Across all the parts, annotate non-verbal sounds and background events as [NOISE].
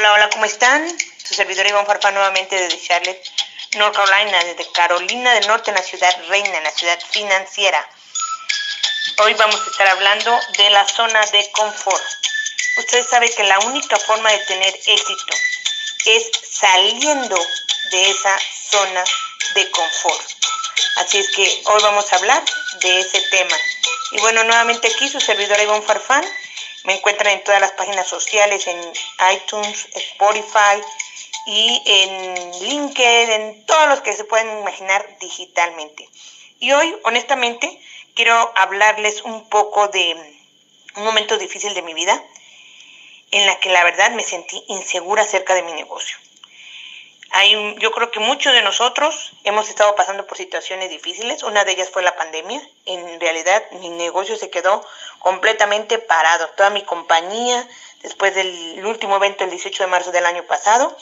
Hola, hola, ¿cómo están? Su servidor Iván Farfa nuevamente desde Charlotte, North Carolina, desde Carolina del Norte, en la ciudad reina, en la ciudad financiera. Hoy vamos a estar hablando de la zona de confort. Ustedes saben que la única forma de tener éxito es saliendo de esa zona de confort. Así es que hoy vamos a hablar de ese tema. Y bueno, nuevamente aquí su servidor Iván Farfán me encuentran en todas las páginas sociales, en iTunes, Spotify y en LinkedIn, en todos los que se pueden imaginar digitalmente. Y hoy, honestamente, quiero hablarles un poco de un momento difícil de mi vida en la que la verdad me sentí insegura acerca de mi negocio. Hay, yo creo que muchos de nosotros hemos estado pasando por situaciones difíciles. Una de ellas fue la pandemia. En realidad mi negocio se quedó completamente parado. Toda mi compañía, después del último evento el 18 de marzo del año pasado,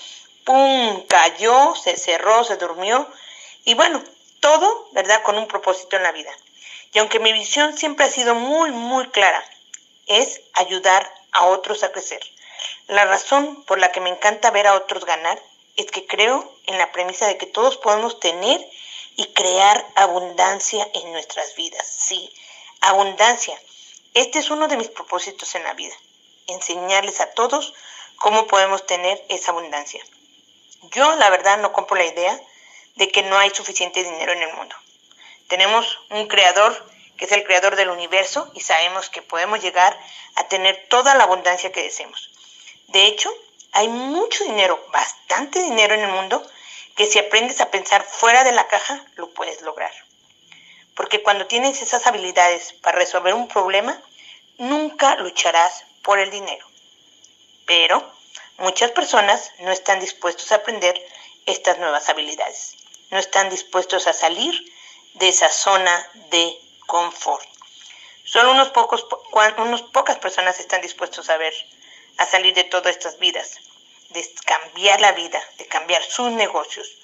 ¡pum! cayó, se cerró, se durmió. Y bueno, todo, ¿verdad?, con un propósito en la vida. Y aunque mi visión siempre ha sido muy, muy clara, es ayudar a otros a crecer. La razón por la que me encanta ver a otros ganar es que creo en la premisa de que todos podemos tener y crear abundancia en nuestras vidas. Sí, abundancia. Este es uno de mis propósitos en la vida, enseñarles a todos cómo podemos tener esa abundancia. Yo, la verdad, no compro la idea de que no hay suficiente dinero en el mundo. Tenemos un creador que es el creador del universo y sabemos que podemos llegar a tener toda la abundancia que deseemos. De hecho, hay mucho dinero, bastante dinero en el mundo, que si aprendes a pensar fuera de la caja, lo puedes lograr. Porque cuando tienes esas habilidades para resolver un problema, nunca lucharás por el dinero. Pero muchas personas no están dispuestos a aprender estas nuevas habilidades. No están dispuestos a salir de esa zona de confort. Solo unos pocos, unos pocas personas están dispuestos a ver a salir de todas estas vidas, de cambiar la vida, de cambiar sus negocios.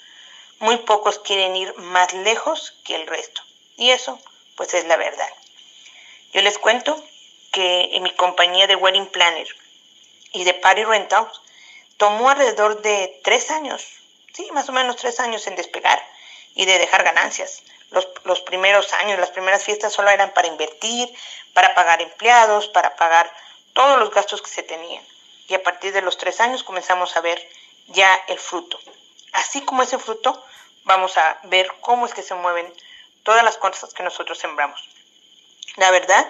Muy pocos quieren ir más lejos que el resto. Y eso, pues es la verdad. Yo les cuento que en mi compañía de Wedding Planner y de Party Rentals tomó alrededor de tres años, sí, más o menos tres años en despegar y de dejar ganancias. Los, los primeros años, las primeras fiestas solo eran para invertir, para pagar empleados, para pagar todos los gastos que se tenían. Y a partir de los tres años comenzamos a ver ya el fruto. Así como ese fruto, vamos a ver cómo es que se mueven todas las cosas que nosotros sembramos. La verdad,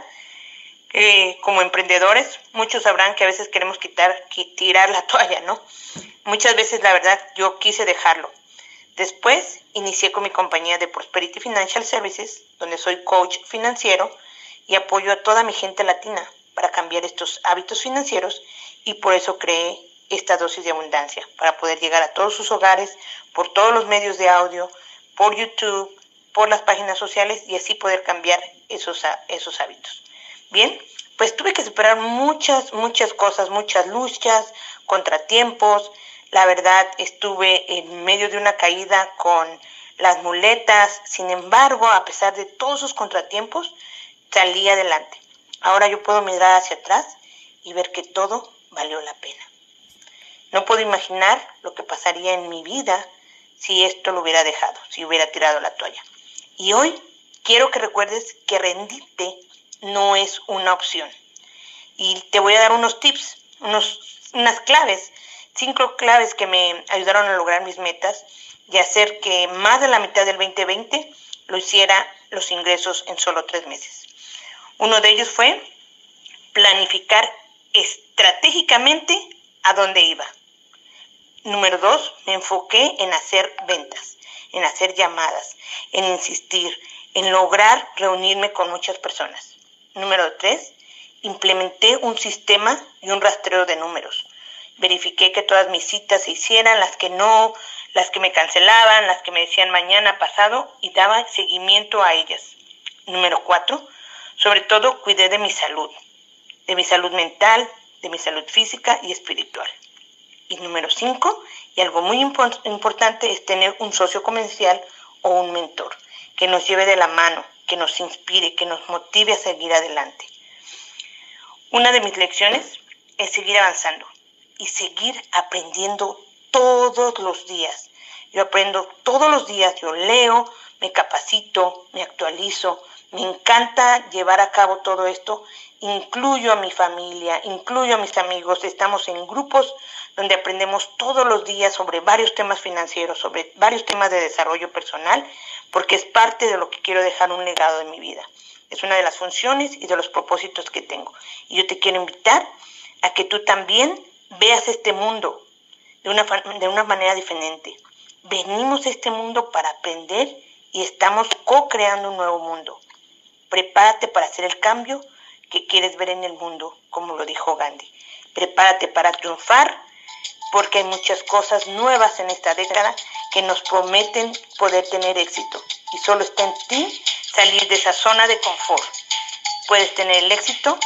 eh, como emprendedores, muchos sabrán que a veces queremos quitar, tirar la [LAUGHS] toalla, ¿no? Muchas veces, la verdad, yo quise dejarlo. Después inicié con mi compañía de Prosperity Financial Services, donde soy coach financiero y apoyo a toda mi gente latina para cambiar estos hábitos financieros y por eso creé esta dosis de abundancia, para poder llegar a todos sus hogares por todos los medios de audio, por YouTube, por las páginas sociales y así poder cambiar esos, esos hábitos. Bien, pues tuve que superar muchas, muchas cosas, muchas luchas, contratiempos. La verdad, estuve en medio de una caída con las muletas. Sin embargo, a pesar de todos esos contratiempos, salí adelante. Ahora yo puedo mirar hacia atrás y ver que todo valió la pena. No puedo imaginar lo que pasaría en mi vida si esto lo hubiera dejado, si hubiera tirado la toalla. Y hoy quiero que recuerdes que rendirte no es una opción. Y te voy a dar unos tips, unos, unas claves, cinco claves que me ayudaron a lograr mis metas y hacer que más de la mitad del 2020 lo hiciera los ingresos en solo tres meses. Uno de ellos fue planificar estratégicamente a dónde iba. Número dos, me enfoqué en hacer ventas, en hacer llamadas, en insistir, en lograr reunirme con muchas personas. Número tres, implementé un sistema y un rastreo de números. Verifiqué que todas mis citas se hicieran, las que no, las que me cancelaban, las que me decían mañana, pasado, y daba seguimiento a ellas. Número cuatro, sobre todo cuidé de mi salud, de mi salud mental, de mi salud física y espiritual. Y número cinco, y algo muy importante, es tener un socio comercial o un mentor que nos lleve de la mano, que nos inspire, que nos motive a seguir adelante. Una de mis lecciones es seguir avanzando, y seguir aprendiendo todos los días. Yo aprendo todos los días, yo leo, me capacito, me actualizo, me encanta llevar a cabo todo esto, incluyo a mi familia, incluyo a mis amigos, estamos en grupos donde aprendemos todos los días sobre varios temas financieros, sobre varios temas de desarrollo personal, porque es parte de lo que quiero dejar un legado de mi vida. Es una de las funciones y de los propósitos que tengo. Y yo te quiero invitar a que tú también veas este mundo de una, de una manera diferente. Venimos a este mundo para aprender y estamos co-creando un nuevo mundo. Prepárate para hacer el cambio que quieres ver en el mundo, como lo dijo Gandhi. Prepárate para triunfar porque hay muchas cosas nuevas en esta década que nos prometen poder tener éxito. Y solo está en ti salir de esa zona de confort. Puedes tener el éxito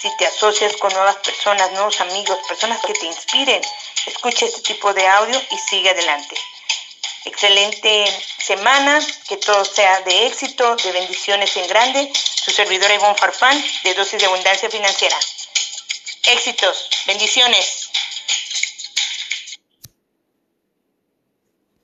si te asocias con nuevas personas, nuevos amigos, personas que te inspiren. Escucha este tipo de audio y sigue adelante. Excelente semana, que todo sea de éxito, de bendiciones en grande. Su servidora Ivonne Farfán, de Dosis de Abundancia Financiera. Éxitos, bendiciones.